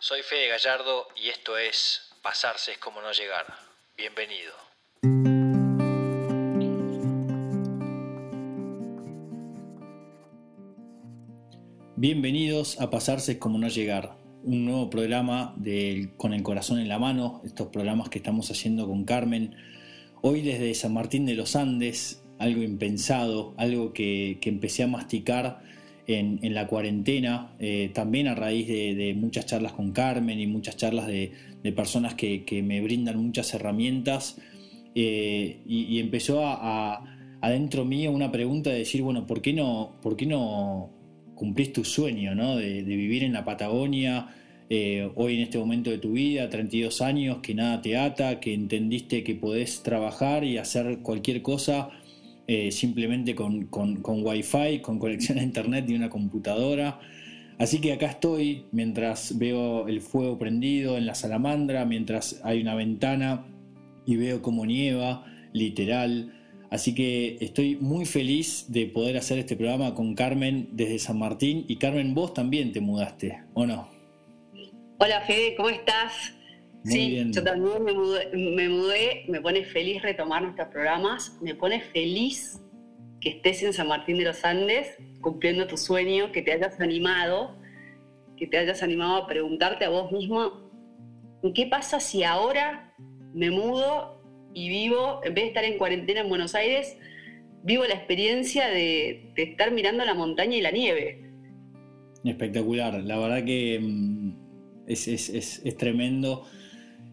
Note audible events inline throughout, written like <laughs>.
Soy Fede Gallardo y esto es Pasarse es como no llegar. Bienvenido. Bienvenidos a Pasarse es como no llegar, un nuevo programa Con el corazón en la mano, estos programas que estamos haciendo con Carmen. Hoy desde San Martín de los Andes, algo impensado, algo que, empecé a masticar en, la cuarentena, eh, también a raíz de, muchas charlas con Carmen y muchas charlas de, personas que, me brindan muchas herramientas. Eh, y, empezó a, adentro mío una pregunta de decir, bueno, ¿por qué no, por qué no cumplís tu sueño ¿no? de, vivir en la Patagonia? Eh, hoy en este momento de tu vida, 32 años, que nada te ata, que entendiste que podés trabajar y hacer cualquier cosa eh, simplemente con, con, con Wi-Fi, con conexión a internet y una computadora. Así que acá estoy mientras veo el fuego prendido en la salamandra, mientras hay una ventana y veo como nieva, literal. Así que estoy muy feliz de poder hacer este programa con Carmen desde San Martín. Y Carmen, vos también te mudaste, ¿o no? Hola Fede, ¿cómo estás? Sí, yo también me mudé, me pone feliz retomar nuestros programas, me pone feliz que estés en San Martín de los Andes cumpliendo tu sueño, que te hayas animado, que te hayas animado a preguntarte a vos mismo, ¿qué pasa si ahora me mudo y vivo, en vez de estar en cuarentena en Buenos Aires, vivo la experiencia de, estar mirando la montaña y la nieve? Espectacular, la verdad que mm, es, es tremendo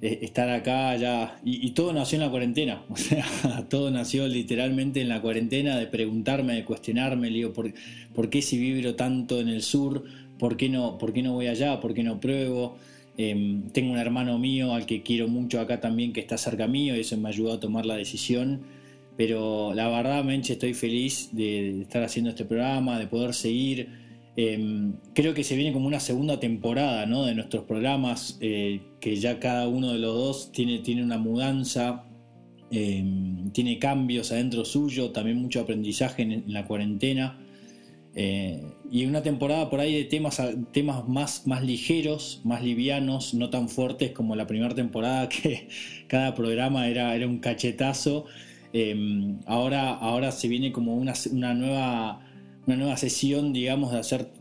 estar acá ya. Y, todo nació en la cuarentena. <laughs> O sea, todo nació literalmente en la cuarentena de preguntarme, de cuestionarme, digo, ¿por, ¿por, qué si vibro tanto en el sur? ¿Por qué no, por qué no voy allá? ¿Por qué no pruebo? Em, tengo un hermano mío al que quiero mucho acá también que está cerca mío y eso me ayudó a tomar la decisión. Pero la verdad, Menche, estoy feliz de estar haciendo este programa, de poder seguir Em, creo que se viene como una segunda temporada de nuestros programas, eh, que ya cada uno de los dos tiene, tiene una mudanza, em, tiene cambios adentro suyo, también mucho aprendizaje en, la cuarentena. Eh, y una temporada por ahí de temas, temas más, más ligeros, más livianos, no tan fuertes como la primera temporada, <laughs> que cada programa era, era un cachetazo. Em, ahora, ahora se viene como una, una nueva una nueva sesión, digamos, de hacer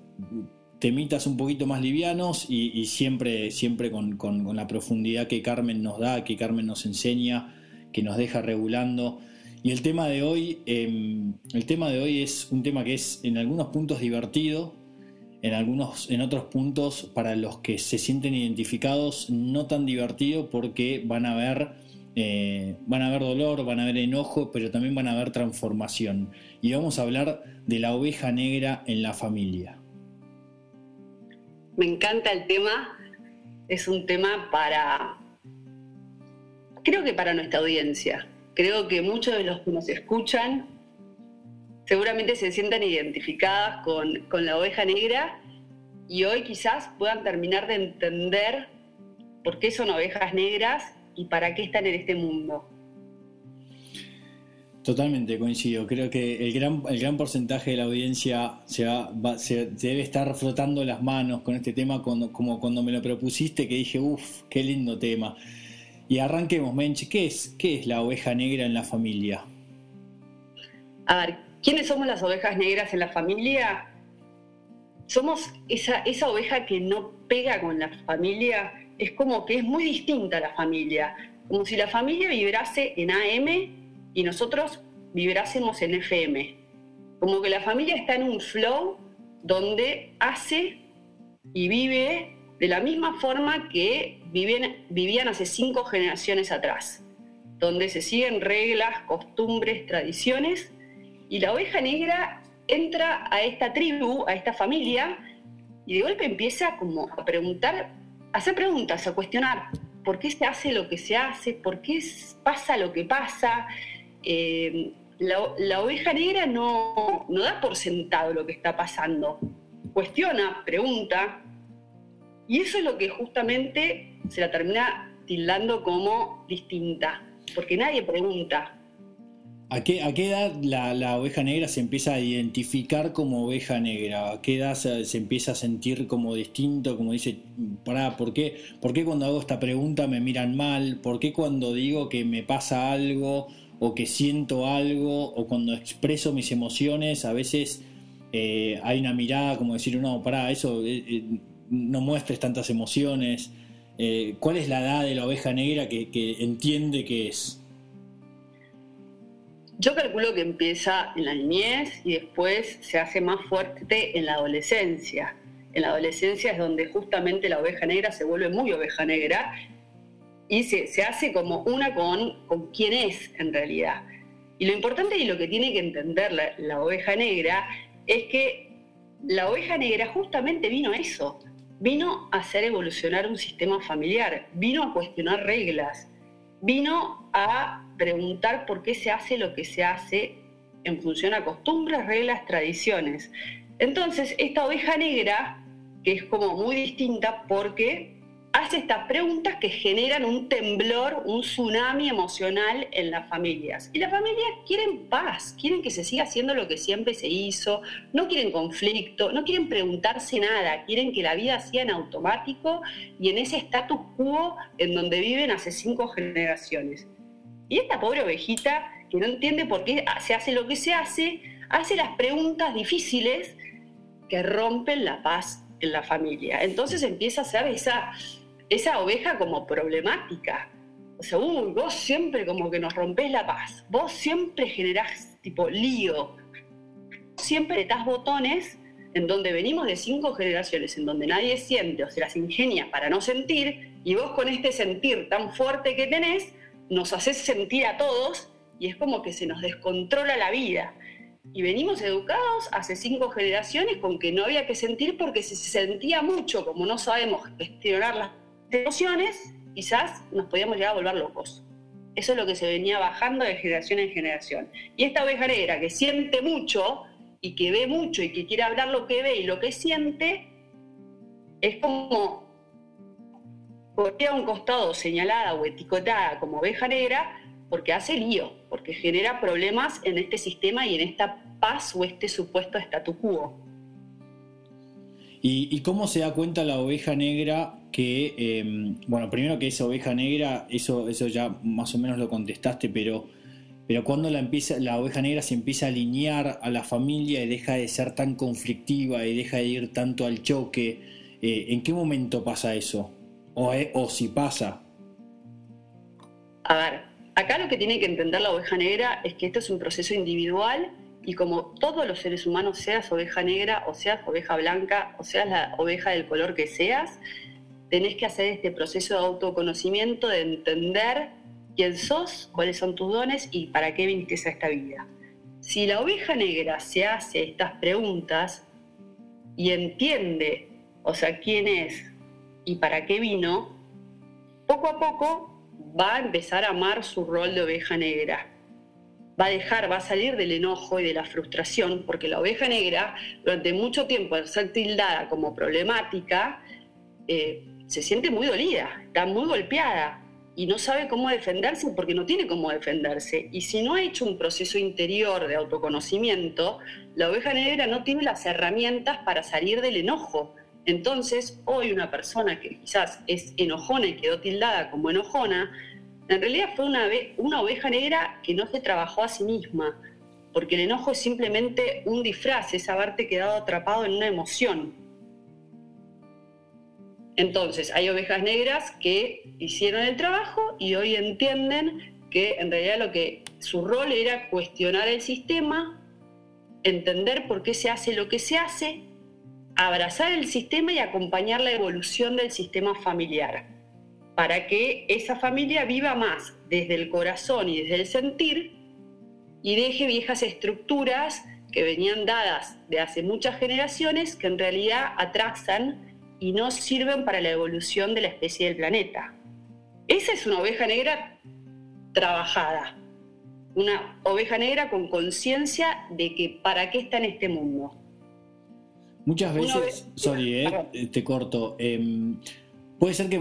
temitas un poquito más livianos y, siempre, siempre con, la profundidad que Carmen nos da, que Carmen nos enseña, que nos deja regulando. Y el tema de hoy, em, el tema de hoy es un tema que es en algunos puntos divertido, en algunos, en otros puntos para los que se sienten identificados no tan divertido porque van a ver eh, van a haber dolor, van a haber enojo, pero también van a haber transformación. Y vamos a hablar de la oveja negra en la familia. Me encanta el tema. Es un tema para, creo que para nuestra audiencia. Creo que muchos de los que nos escuchan seguramente se sientan identificadas con, con la oveja negra y hoy quizás puedan terminar de entender por qué son ovejas negras y para qué están en este mundo. Totalmente, coincido. Creo que el gran, el gran porcentaje de la audiencia se, debe estar frotando las manos con este tema como cuando me lo propusiste, que dije, uff, qué lindo tema. Y arranquemos, Menche, ¿qué es, ¿qué es la oveja negra en la familia? A ver, ¿quiénes somos las ovejas negras en la familia? Somos esa, esa oveja que no pega con la familia, es como que es muy distinta la familia, como si la familia vibrase en AM y nosotros vibrásemos en FM. Como que la familia está en un flow donde hace y vive de la misma forma que vivían, vivían hace cinco generaciones atrás, donde se siguen reglas, costumbres, tradiciones, y la oveja negra entra a esta tribu, a esta familia, y de golpe empieza como a preguntar hacer preguntas, a cuestionar por qué se hace lo que se hace, por qué pasa lo que pasa. Eh, la, oveja negra no, no da por sentado lo que está pasando. Cuestiona, pregunta, y eso es lo que justamente se la termina tildando como distinta, porque nadie pregunta. ¿A qué, ¿A qué, edad la, oveja negra se empieza a identificar como oveja negra? ¿A qué edad se, empieza a sentir como distinto? Como dice, pará, ¿por qué, ¿por qué cuando hago esta pregunta me miran mal? ¿Por qué cuando digo que me pasa algo o que siento algo o cuando expreso mis emociones a veces eh, hay una mirada como decir, no, pará, eso eh, eh, no muestres tantas emociones? ¿Cuál es la edad de la oveja negra que, que entiende que es? Yo calculo que empieza en la niñez y después se hace más fuerte en la adolescencia. En la adolescencia es donde justamente la oveja negra se vuelve muy oveja negra y se, hace como una con, con quién es en realidad. Y lo importante y lo que tiene que entender la, la oveja negra es que la oveja negra justamente vino a eso, vino a hacer evolucionar un sistema familiar, vino a cuestionar reglas, vino a preguntar por qué se hace lo que se hace en función a costumbres, reglas, tradiciones. Entonces, esta oveja negra, que es como muy distinta porque hace estas preguntas que generan un temblor, un tsunami emocional en las familias. Y las familias quieren paz, quieren que se siga haciendo lo que siempre se hizo, no quieren conflicto, no quieren preguntarse nada, quieren que la vida sea en automático y en ese status quo en donde viven hace cinco generaciones. Y esta pobre ovejita, que no entiende por qué se hace lo que se hace, hace las preguntas difíciles que rompen la paz en la familia. Entonces empieza a ser esa, esa oveja como problemática. O sea, uy, vos siempre como que nos rompés la paz, vos siempre generás tipo lío, siempre estás botones en donde venimos de cinco generaciones, en donde nadie siente o se las ingenia para no sentir, y vos con este sentir tan fuerte que tenés, nos haces sentir a todos y es como que se nos descontrola la vida. Y venimos educados hace cinco generaciones con que no había que sentir porque se sentía mucho, como no sabemos gestionar las emociones, quizás nos podíamos llegar a volver locos. Eso es lo que se venía bajando de generación en generación. Y esta oveja negra que siente mucho y que ve mucho y que quiere hablar lo que ve y lo que siente, es como porque a un costado señalada o etiquetada como oveja negra porque hace lío, porque genera problemas en este sistema y en esta paz o este supuesto statu quo. ¿Y, cómo se da cuenta la oveja negra que, em, bueno, primero que esa oveja negra, eso, eso ya más o menos lo contestaste, pero, pero cuando la, empieza, la oveja negra se empieza a alinear a la familia y deja de ser tan conflictiva y deja de ir tanto al choque, eh, ¿en qué momento pasa eso? o, si pasa. A ver, acá lo que tiene que entender la oveja negra es que esto es un proceso individual y como todos los seres humanos, seas oveja negra o seas oveja blanca o seas la oveja del color que seas, tenés que hacer este proceso de autoconocimiento, de entender quién sos, cuáles son tus dones y para qué viniste a esta vida. Si la oveja negra se hace estas preguntas y entiende, o sea, quién es, y para qué vino, poco a poco va a empezar a amar su rol de oveja negra. Va a dejar, va a salir del enojo y de la frustración, porque la oveja negra, durante mucho tiempo, al ser tildada como problemática, eh, se siente muy dolida, está muy golpeada y no sabe cómo defenderse porque no tiene cómo defenderse. Y si no ha hecho un proceso interior de autoconocimiento, la oveja negra no tiene las herramientas para salir del enojo, entonces, hoy una persona que quizás es enojona y quedó tildada como enojona, en realidad fue una, una oveja negra que no se trabajó a sí misma, porque el enojo es simplemente un disfraz, es haberte quedado atrapado en una emoción. Entonces, hay ovejas negras que hicieron el trabajo y hoy entienden que en realidad lo que su rol era cuestionar el sistema, entender por qué se hace lo que se hace abrazar el sistema y acompañar la evolución del sistema familiar, para que esa familia viva más desde el corazón y desde el sentir y deje viejas estructuras que venían dadas de hace muchas generaciones que en realidad atrasan y no sirven para la evolución de la especie del planeta. Esa es una oveja negra trabajada, una oveja negra con conciencia de que para qué está en este mundo Muchas veces, sorry, eh, te corto. Em, Puede ser que,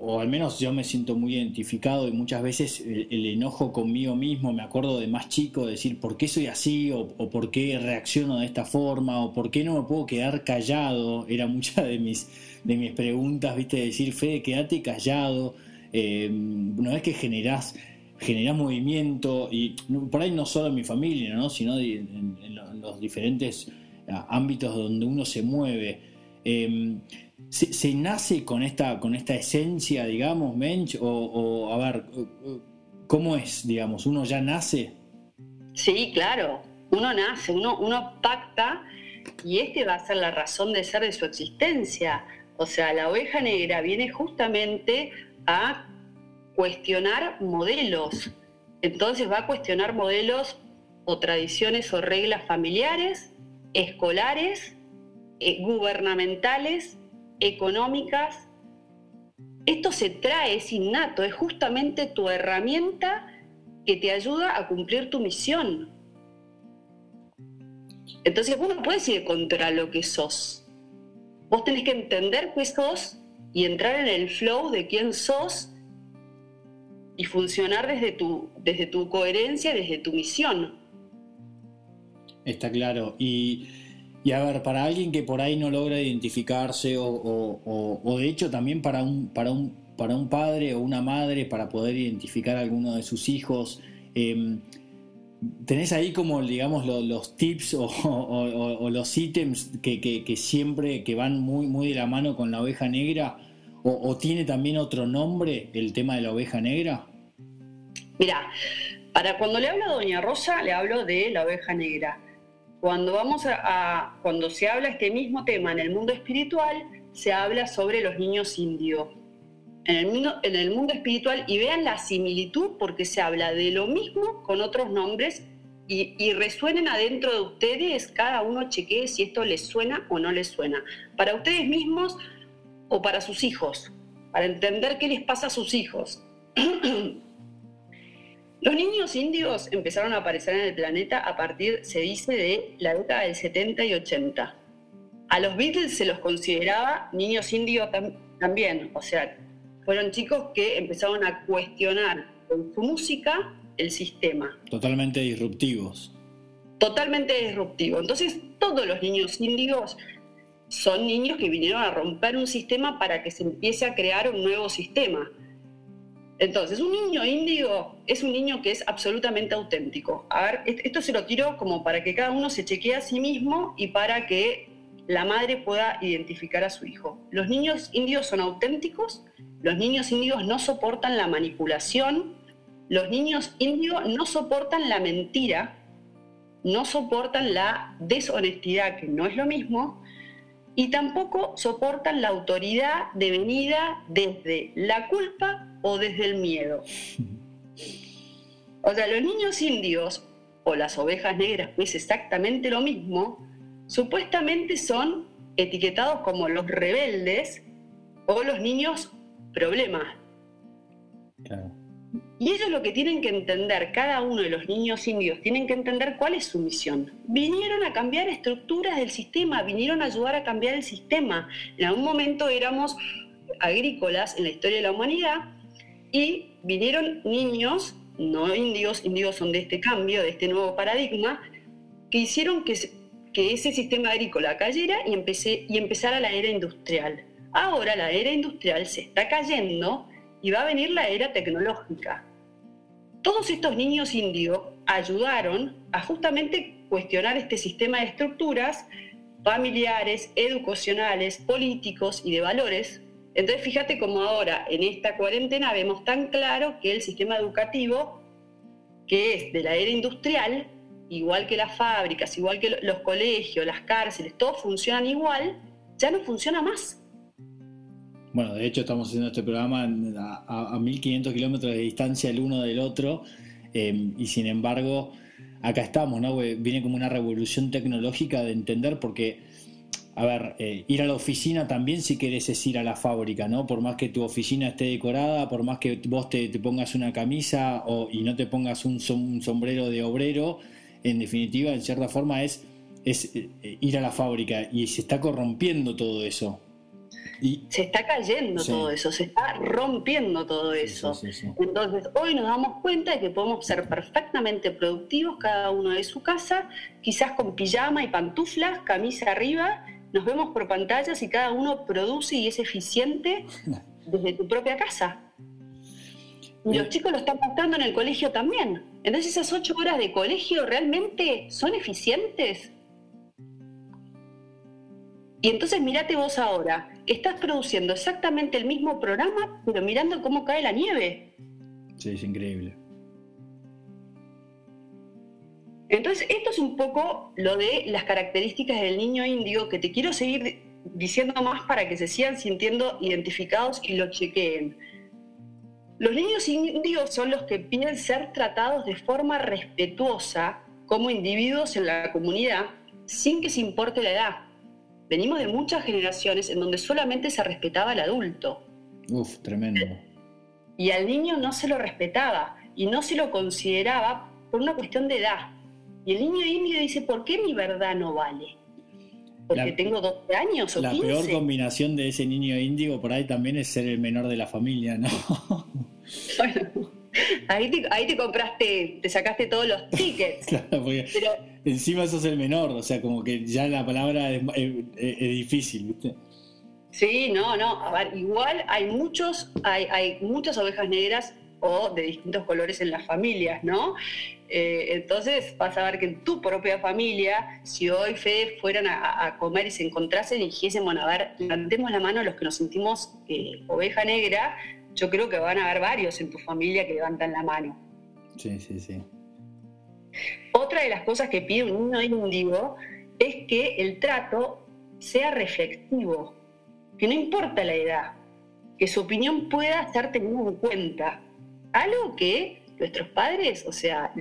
o, al menos yo me siento muy identificado y muchas veces el, enojo conmigo mismo, me acuerdo de más chico, decir por qué soy así o, por qué reacciono de esta forma o por qué no me puedo quedar callado, era muchas de mis, de mis preguntas, viste, decir, Fede, quédate callado, eh, una vez que generás, generás movimiento, y por ahí no solo en mi familia, ¿no? sino en, los diferentes ámbitos donde uno se mueve. Eh, ¿Se, nace con esta, con esta esencia, digamos, Mensch? O, a ver, ¿cómo es, digamos? ¿Uno ya nace? Sí, claro, uno nace, uno, uno pacta y este va a ser la razón de ser de su existencia. O sea, la oveja negra viene justamente a cuestionar modelos. Entonces va a cuestionar modelos o tradiciones o reglas familiares, escolares, eh, gubernamentales económicas. Esto se trae, es innato, es justamente tu herramienta que te ayuda a cumplir tu misión. Entonces vos no puedes ir contra lo que sos. Vos tenés que entender qué sos y entrar en el flow de quién sos y funcionar desde tu, desde tu coherencia, desde tu misión. Está claro. Y y a ver, para alguien que por ahí no logra identificarse o, de hecho también para un, para, un, para un padre o una madre para poder identificar a alguno de sus hijos, em, ¿tenés ahí como, digamos, los tips o, los ítems que, siempre que van muy, muy de la mano con la oveja negra? ¿O, tiene también otro nombre el tema de la oveja negra? Mira, para cuando le hablo a Doña Rosa, le hablo de la oveja negra cuando, vamos a, cuando se habla este mismo tema en el mundo espiritual, se habla sobre los niños indios. En el, mundo, en el mundo espiritual, y vean la similitud porque se habla de lo mismo con otros nombres y, y, resuenen adentro de ustedes, cada uno chequee si esto les suena o no les suena. Para ustedes mismos o para sus hijos, para entender qué les pasa a sus hijos. <clears throat> Los niños indios empezaron a aparecer en el planeta a partir, se dice, de la década del 70 y 80. A los Beatles se los consideraba niños indios también, o sea, fueron chicos que empezaron a cuestionar con su música el sistema. Totalmente disruptivos. Totalmente disruptivos. Entonces, todos los niños indios son niños que vinieron a romper un sistema para que se empiece a crear un nuevo sistema. Entonces, un niño índigo es un niño que es absolutamente auténtico. A ver, esto se lo tiro como para que cada uno se chequee a sí mismo y para que la madre pueda identificar a su hijo. Los niños índigos son auténticos, los niños índigos no soportan la manipulación, los niños índigos no soportan la mentira, no soportan la deshonestidad, que no es lo mismo, y tampoco soportan la autoridad devenida desde la culpa o desde el miedo. O sea, los niños indios o las ovejas negras, que es exactamente lo mismo, supuestamente son etiquetados como los rebeldes o los niños problemas. Y ellos lo que tienen que entender, cada uno de los niños indios, tienen que entender cuál es su misión. Vinieron a cambiar estructuras del sistema, vinieron a ayudar a cambiar el sistema. En algún momento éramos agrícolas en la historia de la humanidad y vinieron niños, no índigos, índigos son de este cambio, de este nuevo paradigma, que hicieron que, que ese sistema agrícola cayera y, empecé, y empezara la era industrial. Ahora la era industrial se está cayendo y va a venir la era tecnológica. Todos estos niños índigos ayudaron a justamente cuestionar este sistema de estructuras familiares, educacionales, políticos y de valores entonces fíjate cómo ahora en esta cuarentena vemos tan claro que el sistema educativo, que es de la era industrial, igual que las fábricas, igual que los colegios, las cárceles, todos funcionan igual, ya no funciona más. Bueno, de hecho estamos haciendo este programa a, 1500 kilómetros de distancia el uno del otro eh, y sin embargo acá estamos, ¿no? Viene como una revolución tecnológica de entender porque a ver, eh, ir a la oficina también si querés es ir a la fábrica, ¿no? Por más que tu oficina esté decorada, por más que vos te, pongas una camisa o, y no te pongas un, sombrero de obrero, en definitiva, en cierta forma es, es eh, ir a la fábrica y se está corrompiendo todo eso. Y, se está cayendo todo eso, se está rompiendo todo eso. Entonces, hoy nos damos cuenta de que podemos ser perfectamente productivos cada uno de su casa, quizás con pijama y pantuflas, camisa arriba, nos vemos por pantallas y cada uno produce y es eficiente <laughs> desde tu propia casa. Y los chicos lo están mostrando en el colegio también. Entonces esas ocho horas de colegio realmente son eficientes. Y entonces mirate vos ahora, estás produciendo exactamente el mismo programa, pero mirando cómo cae la nieve. Sí, es increíble. Entonces, esto es un poco lo de las características del niño indio que te quiero seguir diciendo más para que se sigan sintiendo identificados y lo chequeen. Los niños indios son los que piden ser tratados de forma respetuosa como individuos en la comunidad sin que se importe la edad. Venimos de muchas generaciones en donde solamente se respetaba al adulto. Uf, tremendo. Y al niño no se lo respetaba y no se lo consideraba por una cuestión de edad. Y el niño indio dice, ¿por qué mi verdad no vale? Porque tengo 12 años o La peor combinación de ese niño indio por ahí también es ser el menor de la familia, ¿no? <laughs> Bueno, ahí te, ahí te compraste, te sacaste todos los tickets. <laughs> claro, porque encima sos el menor, o sea, como que ya la palabra es, difícil, ¿viste? Sí, no, no. A ver, igual hay muchos, hay, hay muchas ovejas negras o de distintos colores en las familias, ¿no? Eh, entonces vas a ver que en tu propia familia, si hoy Fede fueran a, comer y se encontrasen y dijesen, bueno, a ver, levantemos la mano a los que nos sentimos eh, oveja negra, yo creo que van a haber varios en tu familia que levantan la mano. Sí, sí, sí. Otra de las cosas que pide un niño índigo es que el trato sea reflexivo, que no importa la edad, que su opinión pueda ser tenida en cuenta. Algo que nuestros padres, o sea,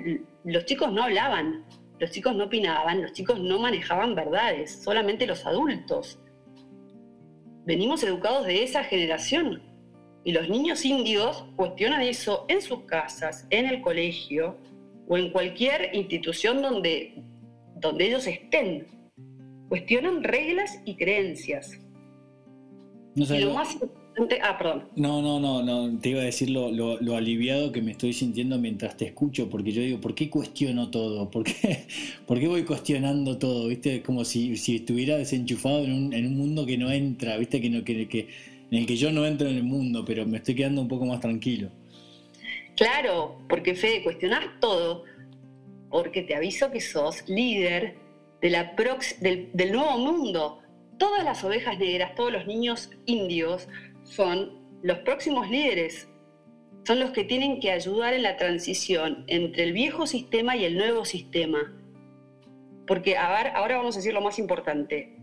los chicos no hablaban, los chicos no opinaban, los chicos no manejaban verdades, solamente los adultos. Venimos educados de esa generación y los niños indios cuestionan eso en sus casas, en el colegio o en cualquier institución donde, donde ellos estén. Cuestionan reglas y creencias. y lo más Ah, perdón. No, no, no, no, te iba a decir lo, lo, aliviado que me estoy sintiendo mientras te escucho, porque yo digo, ¿por qué cuestiono todo? ¿Por qué, <laughs> ¿Por qué voy cuestionando todo? ¿Viste? Como si, si estuviera desenchufado en un, en un mundo que no entra, ¿viste? Que, no, que, que, en el que yo no entro en el mundo, pero me estoy quedando un poco más tranquilo. Claro, porque Fede, cuestionás todo, porque te aviso que sos líder de la prox del, del nuevo mundo. Todas las ovejas negras, todos los niños indios son los próximos líderes, son los que tienen que ayudar en la transición entre el viejo sistema y el nuevo sistema. Porque ahora vamos a decir lo más importante.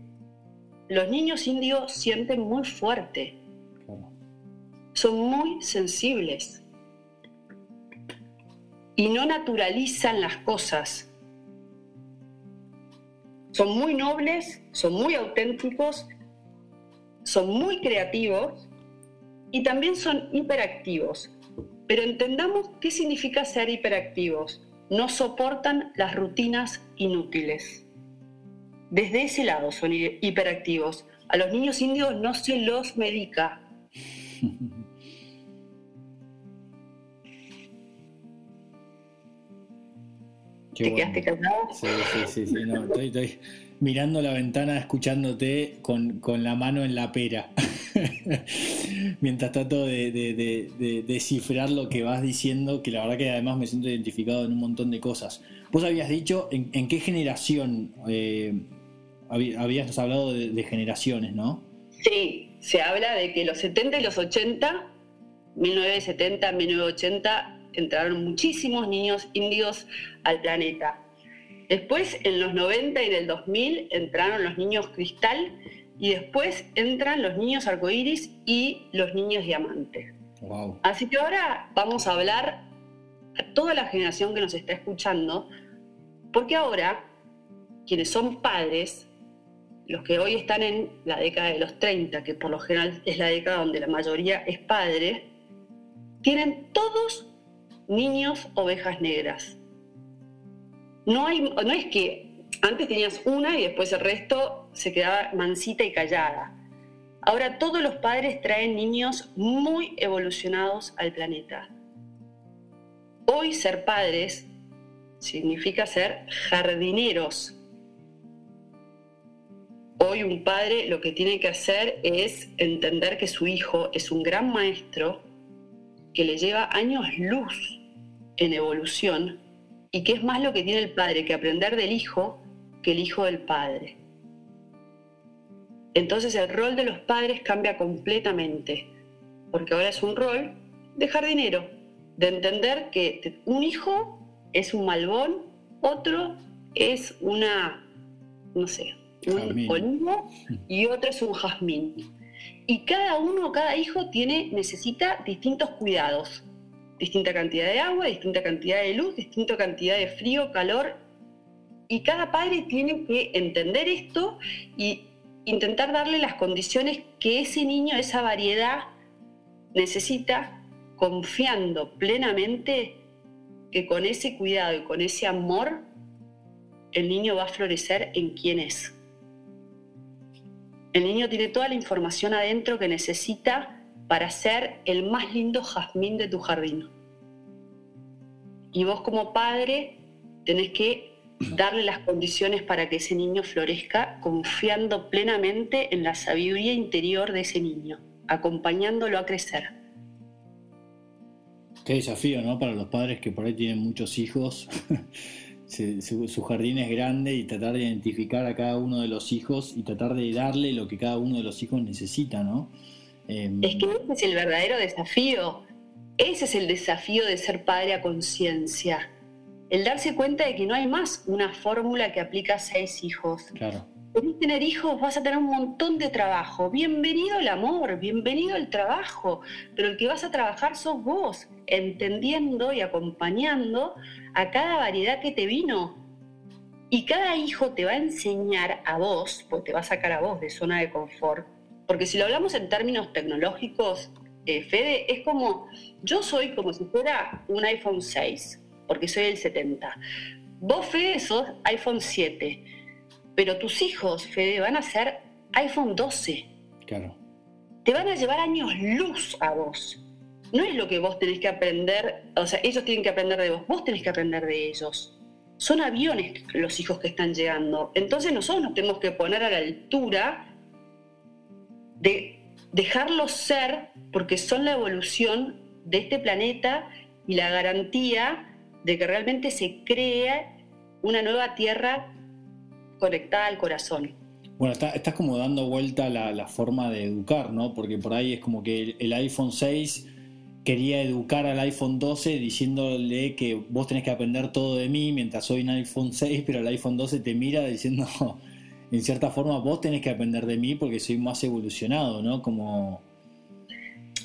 Los niños indios sienten muy fuerte, son muy sensibles y no naturalizan las cosas. Son muy nobles, son muy auténticos, son muy creativos y también son hiperactivos. Pero entendamos qué significa ser hiperactivos. No soportan las rutinas inútiles. Desde ese lado son hiperactivos. A los niños indios no se los medica. <laughs> ¿Te quedaste callado? Sí, sí, sí, No, estoy, mirando la ventana, escuchándote con, con la mano en la pera. <laughs> Mientras trato de, descifrar lo que vas diciendo, que la verdad que además me siento identificado en un montón de cosas. Vos habías dicho en, qué generación, eh, habías hablado de, generaciones, ¿no? Sí, se habla de que los 70 y los 80, 1970, 1980, entraron muchísimos niños indios al planeta. Después, en los 90 y del 2000, entraron los niños cristal y después entran los niños arcoíris y los niños diamante. Así que ahora vamos a hablar a toda la generación que nos está escuchando, porque ahora quienes son padres, los que hoy están en la década de los 30, que por lo general es la década donde la mayoría es padre, tienen todos niños ovejas negras. No, hay, no es que antes tenías una y después el resto se quedaba mansita y callada. Ahora todos los padres traen niños muy evolucionados al planeta. Hoy ser padres significa ser jardineros. Hoy un padre lo que tiene que hacer es entender que su hijo es un gran maestro que le lleva años luz en evolución y que es más lo que tiene el padre que aprender del hijo que el hijo del padre. Entonces el rol de los padres cambia completamente, porque ahora es un rol de jardinero, de entender que un hijo es un malbón, otro es una, no sé, un olivo y otro es un jazmín. Y cada uno, cada hijo tiene, necesita distintos cuidados, distinta cantidad de agua, distinta cantidad de luz, distinta cantidad de frío, calor. Y cada padre tiene que entender esto y intentar darle las condiciones que ese niño, esa variedad necesita, confiando plenamente que con ese cuidado y con ese amor, el niño va a florecer en quien es. El niño tiene toda la información adentro que necesita para ser el más lindo jazmín de tu jardín. Y vos como padre tenés que darle las condiciones para que ese niño florezca confiando plenamente en la sabiduría interior de ese niño, acompañándolo a crecer. Qué desafío, ¿no? Para los padres que por ahí tienen muchos hijos, <laughs> su, jardín es grande y tratar de identificar a cada uno de los hijos y tratar de darle lo que cada uno de los hijos necesita, ¿no? Em, es que ese es el verdadero desafío. Ese es el desafío de ser padre a conciencia el darse cuenta de que no hay más una fórmula que aplica a seis hijos. Claro. Querés tener hijos, vas a tener un montón de trabajo. Bienvenido el amor, bienvenido el trabajo, pero el que vas a trabajar sos vos, entendiendo y acompañando a cada variedad que te vino. Y cada hijo te va a enseñar a vos, porque te va a sacar a vos de zona de confort. Porque si lo hablamos en términos tecnológicos, eh, Fede, es como, yo soy como si fuera un iPhone 6 porque soy el 70. Vos, Fede, sos iPhone 7, pero tus hijos, Fede, van a ser iPhone 12. Claro. Te van a llevar años luz a vos. No es lo que vos tenés que aprender, o sea, ellos tienen que aprender de vos, vos tenés que aprender de ellos. Son aviones los hijos que están llegando. Entonces nosotros nos tenemos que poner a la altura de dejarlos ser, porque son la evolución de este planeta y la garantía de que realmente se crea una nueva tierra conectada al corazón. Bueno, estás como dando vuelta la, la, forma de educar, ¿no? Porque por ahí es como que el, iPhone 6 quería educar al iPhone 12 diciéndole que vos tenés que aprender todo de mí mientras soy un iPhone 6, pero el iPhone 12 te mira diciendo, <laughs> en cierta forma, vos tenés que aprender de mí porque soy más evolucionado, ¿no? Como...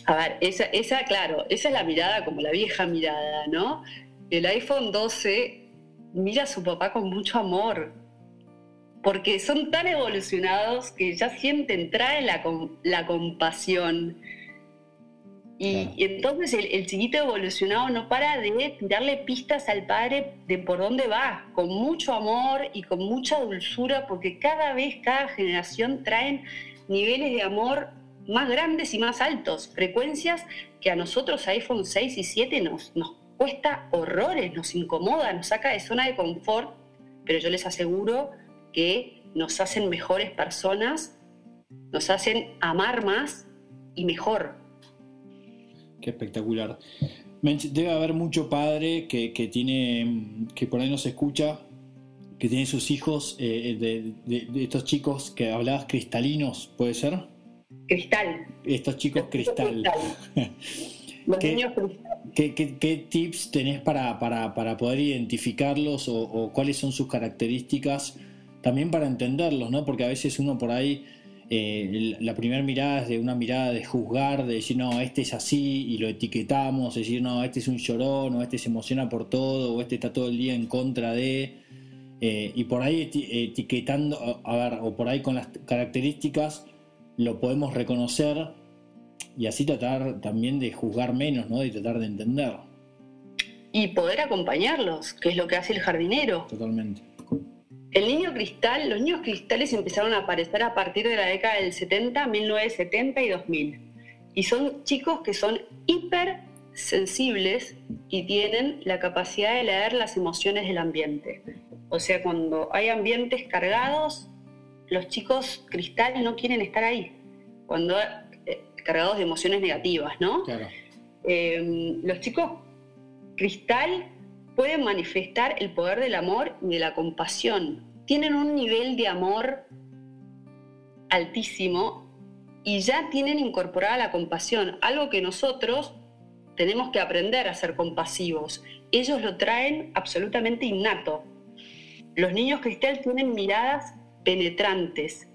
A ver, esa, esa, claro, esa es la mirada como la vieja mirada, ¿no? el iPhone 12 mira a su papá con mucho amor, porque son tan evolucionados que ya sienten, traen la, la compasión. Y, entonces el, chiquito evolucionado no para de darle pistas al padre de por dónde va, con mucho amor y con mucha dulzura, porque cada vez, cada generación traen niveles de amor más grandes y más altos, frecuencias que a nosotros iPhone 6 y 7 nos, nos cuesta horrores, nos incomoda, nos saca de zona de confort, pero yo les aseguro que nos hacen mejores personas, nos hacen amar más y mejor. Qué espectacular. Debe haber mucho padre que, tiene, que por ahí nos escucha, que tiene sus hijos, eh, de, estos chicos que hablabas cristalinos, ¿puede ser? Cristal. Estos chicos cristal. <laughs> Los niños ¿Qué, tips tenés para, poder identificarlos o, cuáles son sus características? También para entenderlos, ¿no? Porque a veces uno por ahí, eh, la primera mirada es de una mirada de juzgar, de decir, no, este es así y lo etiquetamos, decir, no, este es un llorón, o este se emociona por todo, o este está todo el día en contra de... Eh, y por ahí etiquetando, a ver, o por ahí con las características lo podemos reconocer y así tratar también de juzgar menos, ¿no? De tratar de entender. Y poder acompañarlos, que es lo que hace el jardinero. Totalmente. El niño cristal, los niños cristales empezaron a aparecer a partir de la década del 70, 1970 y 2000. Y son chicos que son hipersensibles y tienen la capacidad de leer las emociones del ambiente. O sea, cuando hay ambientes cargados, los chicos cristal no quieren estar ahí. Cuando eh, cargados de emociones negativas, ¿no? Claro. Eh, los chicos cristal pueden manifestar el poder del amor y de la compasión. Tienen un nivel de amor altísimo y ya tienen incorporada la compasión, algo que nosotros tenemos que aprender a ser compasivos. Ellos lo traen absolutamente innato. Los niños cristal tienen miradas penetrantes.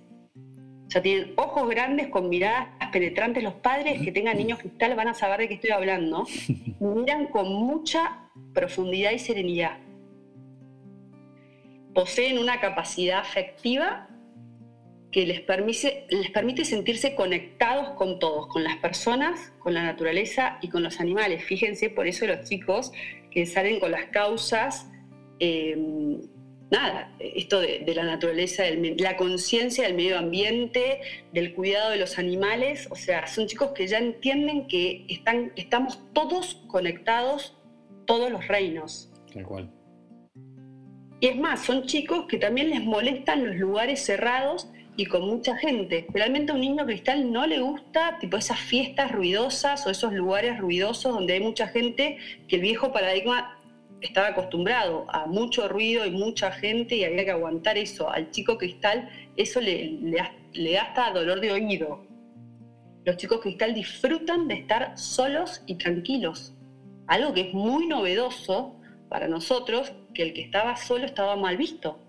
O sea, tienen ojos grandes con miradas penetrantes. Los padres que tengan niños cristal van a saber de qué estoy hablando. <laughs> Miran con mucha profundidad y serenidad. Poseen una capacidad afectiva que les permite, les permite sentirse conectados con todos, con las personas, con la naturaleza y con los animales. Fíjense, por eso los chicos que salen con las causas, eh, nada, esto de, la naturaleza, la conciencia del medio ambiente, del cuidado de los animales, o sea, son chicos que ya entienden que están, estamos todos conectados todos los reinos. Tal cual. Y es más, son chicos que también les molestan los lugares cerrados y con mucha gente. Realmente a un niño cristal no le gusta tipo esas fiestas ruidosas o esos lugares ruidosos donde hay mucha gente que el viejo paradigma estaba acostumbrado a mucho ruido y mucha gente y había que aguantar eso. Al chico cristal eso le, le, le da hasta dolor de oído. Los chicos cristal disfrutan de estar solos y tranquilos algo que es muy novedoso para nosotros, que el que estaba solo estaba mal visto.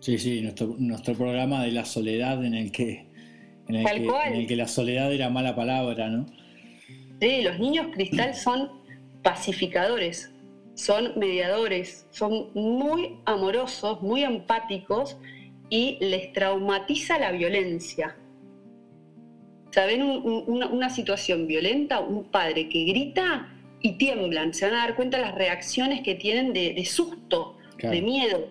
Sí, sí, nuestro, programa de la soledad en el que en el, que, la soledad era mala palabra, ¿no? Sí, los niños cristal son pacificadores, son mediadores, son muy amorosos, muy empáticos y les traumatiza la violencia. ¿Saben una, situación violenta? Un padre que grita y tiemblan, se van a dar cuenta las reacciones que tienen de, susto, de miedo.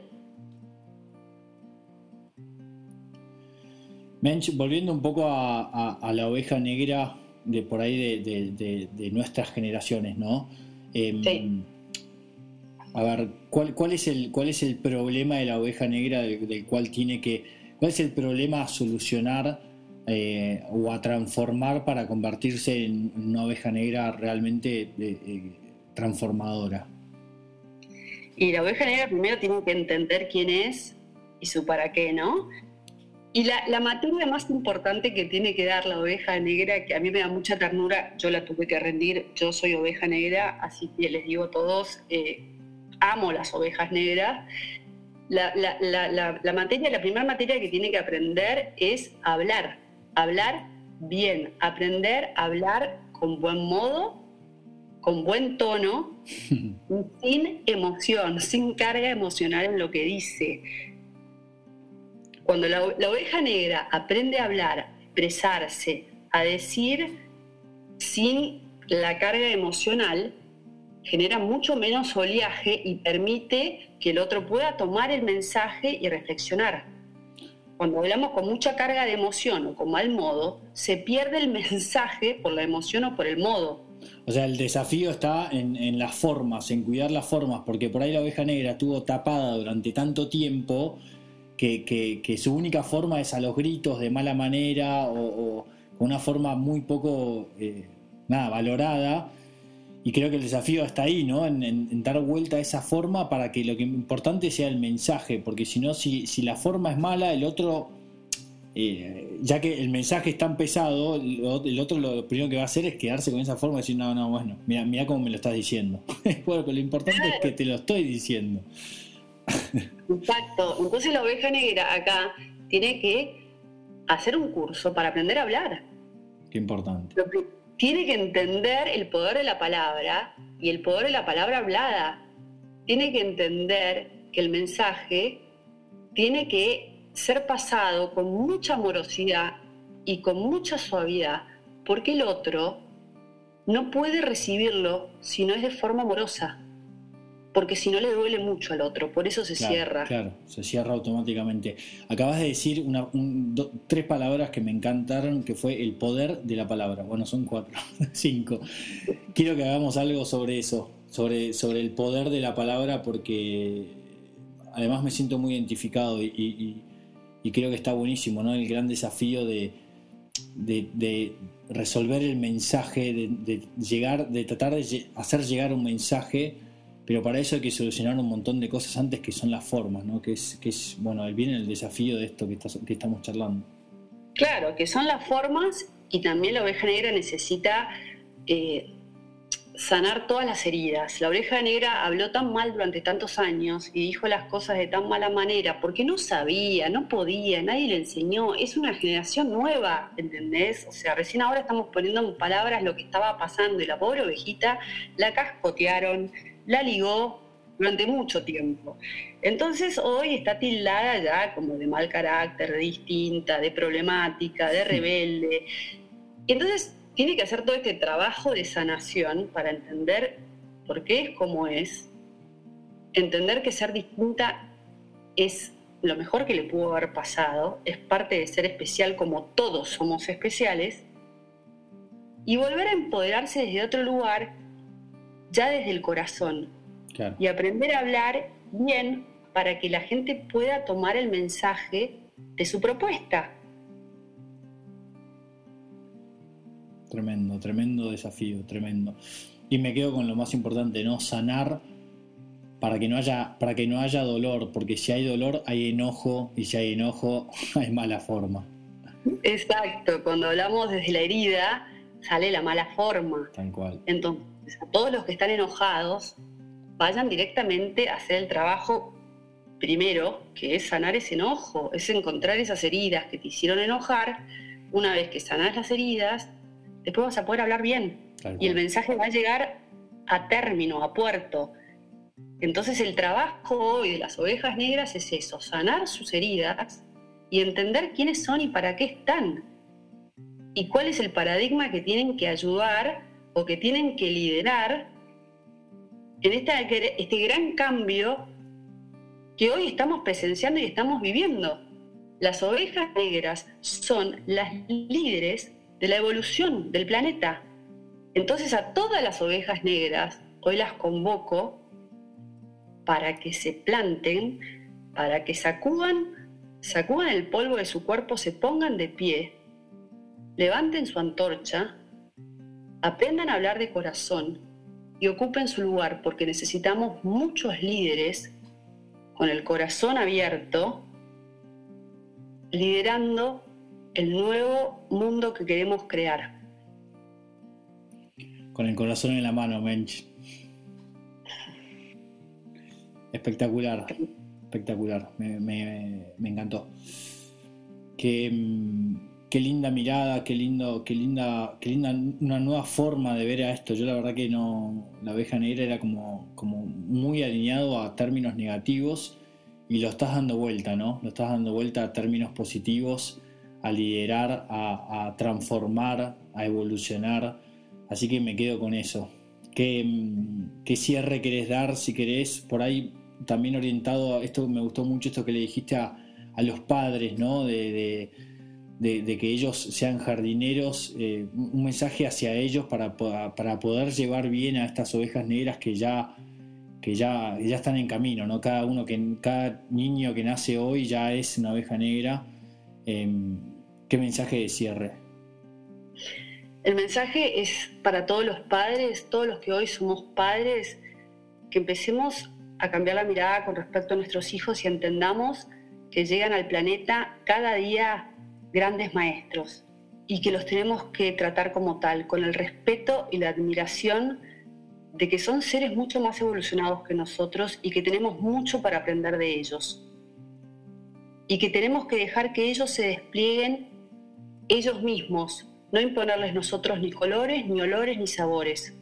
Mench, volviendo un poco a, la oveja negra de por ahí de, nuestras generaciones, ¿no? Em, sí. A ver, ¿cuál, ¿cuál, es el, ¿cuál es el problema de la oveja negra del cual tiene que... ¿Cuál es el problema a solucionar eh, o a transformar para convertirse en una oveja negra realmente eh, transformadora? Y la oveja negra primero tiene que entender quién es y su para qué, ¿no? Y la, la, materia más importante que tiene que dar la oveja negra, que a mí me da mucha ternura, yo la tuve que rendir, yo soy oveja negra, así que les digo a todos, eh, amo las ovejas negras. La, la, la materia, la primera materia que tiene que aprender es hablar, hablar bien, aprender a hablar con buen modo, con buen tono, <laughs> sin emoción, sin carga emocional en lo que dice. Cuando la, oveja negra aprende a hablar, a expresarse, a decir sin la carga emocional, genera mucho menos oleaje y permite que el otro pueda tomar el mensaje y reflexionar cuando hablamos con mucha carga de emoción o con mal modo, se pierde el mensaje por la emoción o por el modo. O sea, el desafío está en, las formas, en cuidar las formas, porque por ahí la oveja negra estuvo tapada durante tanto tiempo que, su única forma es a los gritos de mala manera o, con una forma muy poco eh, nada, valorada y creo que el desafío está ahí, ¿no? En, dar vuelta a esa forma para que lo que importante sea el mensaje, porque si no, si, la forma es mala, el otro, eh, ya que el mensaje es tan pesado, el otro lo primero que va a hacer es quedarse con esa forma y decir, no, no, bueno, mira, mira cómo me lo estás diciendo. <laughs> bueno, pero lo importante es que te lo estoy diciendo. Exacto. Entonces la oveja negra acá tiene que hacer un curso para aprender a hablar. Qué importante tiene que entender el poder de la palabra y el poder de la palabra hablada. Tiene que entender que el mensaje tiene que ser pasado con mucha amorosidad y con mucha suavidad, porque el otro no puede recibirlo si no es de forma amorosa. Porque si no le duele mucho al otro, por eso se cierra. Claro, se cierra automáticamente. Acabas de decir una, tres palabras que me encantaron, que fue el poder de la palabra. Bueno, son cuatro, <laughs> cinco. Quiero que hagamos algo sobre eso, sobre, sobre el poder de la palabra, porque además me siento muy identificado y, creo que está buenísimo, ¿no? El gran desafío de, de, resolver el mensaje, de, llegar, de tratar de hacer llegar un mensaje pero para eso hay que solucionar un montón de cosas antes que son las formas, ¿no? Que es, que es bueno, viene el desafío de esto que, estamos charlando. Claro, que son las formas y también la oveja negra necesita eh, sanar todas las heridas. La oveja negra habló tan mal durante tantos años y dijo las cosas de tan mala manera porque no sabía, no podía, nadie le enseñó. Es una generación nueva, ¿entendés? O sea, recién ahora estamos poniendo en palabras lo que estaba pasando y la pobre ovejita la cascotearon, la ligó durante mucho tiempo. Entonces hoy está tildada ya como de mal carácter, de distinta, de problemática, de rebelde. Y entonces tiene que hacer todo este trabajo de sanación para entender por qué es como es, entender que ser distinta es lo mejor que le pudo haber pasado, es parte de ser especial como todos somos especiales, y volver a empoderarse desde otro lugar ya desde el corazón. Y aprender a hablar bien para que la gente pueda tomar el mensaje de su propuesta. Tremendo, tremendo desafío, tremendo. Y me quedo con lo más importante, ¿no? Sanar para que no haya, para que no haya dolor, porque si hay dolor hay enojo, y si hay enojo <laughs> hay mala forma. Exacto, cuando hablamos desde la herida, sale la mala forma. Tal cual. Entonces, todos los que están enojados, vayan directamente a hacer el trabajo primero, que es sanar ese enojo, es encontrar esas heridas que te hicieron enojar. Una vez que sanas las heridas, después vas a poder hablar bien. Y el mensaje va a llegar a término, a puerto. Entonces el trabajo hoy de las ovejas negras es eso, sanar sus heridas y entender quiénes son y para qué están. Y cuál es el paradigma que tienen que ayudar o que tienen que liderar en este gran cambio que hoy estamos presenciando y estamos viviendo. Las ovejas negras son las líderes de la evolución del planeta. Entonces a todas las ovejas negras hoy las convoco para que se planten, para que sacudan, sacudan el polvo de su cuerpo, se pongan de pie, levanten su antorcha aprendan a hablar de corazón y ocupen su lugar porque necesitamos muchos líderes con el corazón abierto, liderando el nuevo mundo que queremos crear. Con el corazón en la mano, Mench. Espectacular, espectacular, me, me encantó. Que mm, qué linda mirada, qué lindo, qué linda, qué linda una nueva forma de ver a esto. Yo la verdad que no, la abeja negra era como, como muy alineado a términos negativos y lo estás dando vuelta, ¿no? Lo estás dando vuelta a términos positivos, a liderar, a, transformar, a evolucionar. Así que me quedo con eso. ¿Qué, ¿Qué, cierre querés dar, si querés? Por ahí también orientado a esto, me gustó mucho esto que le dijiste a, a los padres, ¿no? de que ellos sean jardineros, eh, un mensaje hacia ellos para, para, poder llevar bien a estas ovejas negras que ya, que ya, ya están en camino, ¿no? Cada uno que cada niño que nace hoy ya es una oveja negra. Em, ¿Qué mensaje de cierre? El mensaje es para todos los padres, todos los que hoy somos padres, que empecemos a cambiar la mirada con respecto a nuestros hijos y entendamos que llegan al planeta cada día grandes maestros y que los tenemos que tratar como tal, con el respeto y la admiración de que son seres mucho más evolucionados que nosotros y que tenemos mucho para aprender de ellos. Y que tenemos que dejar que ellos se desplieguen ellos mismos, no imponerles nosotros ni colores, ni olores, ni sabores.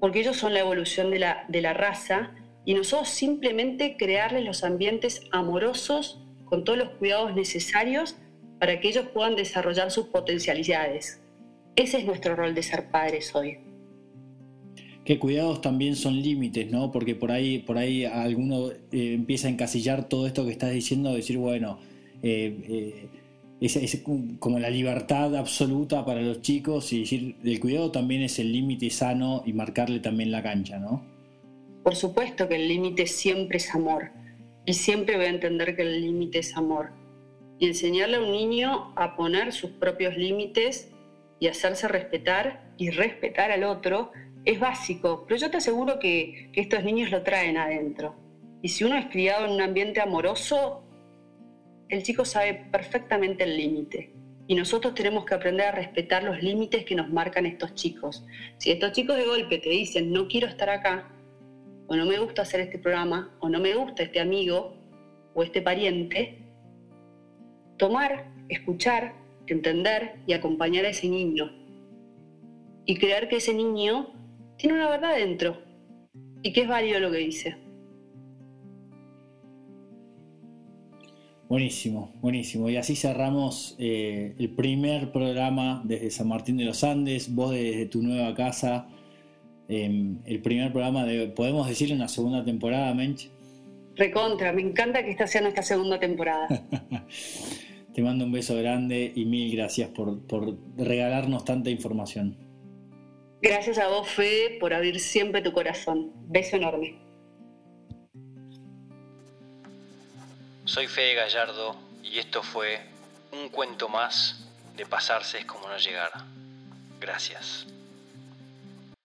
Porque ellos son la evolución de la, de la raza y nosotros simplemente crearles los ambientes amorosos con todos los cuidados necesarios para que ellos puedan desarrollar sus potencialidades. Ese es nuestro rol de ser padres hoy. Que cuidados también son límites, ¿no? Porque por ahí, por ahí alguno eh, empieza a encasillar todo esto que estás diciendo, decir, bueno, eh, es, como la libertad absoluta para los chicos y decir, el cuidado también es el límite sano y marcarle también la cancha, ¿no? Por supuesto que el límite siempre es amor y siempre voy a entender que el límite es amor. Y enseñarle a un niño a poner sus propios límites y hacerse respetar y respetar al otro es básico, pero yo te aseguro que, que estos niños lo traen adentro. Y si uno es criado en un ambiente amoroso, el chico sabe perfectamente el límite. Y nosotros tenemos que aprender a respetar los límites que nos marcan estos chicos. Si estos chicos de golpe te dicen, no quiero estar acá, o no me gusta hacer este programa, o no me gusta este amigo o este pariente, tomar, escuchar, entender y acompañar a ese niño. Y creer que ese niño tiene una verdad dentro y que es válido lo que dice. Buenísimo, buenísimo. Y así cerramos eh, el primer programa desde San Martín de los Andes, vos desde tu nueva casa, em, el primer programa de, podemos decir, una segunda temporada, Mench. Recontra, me encanta que esta sea nuestra segunda temporada. <laughs> Te mando un beso grande y mil gracias por, por regalarnos tanta información. Gracias a vos, Fede, por abrir siempre tu corazón. Beso enorme. Soy Fede Gallardo y esto fue un cuento más de pasarse es como no llegar. Gracias.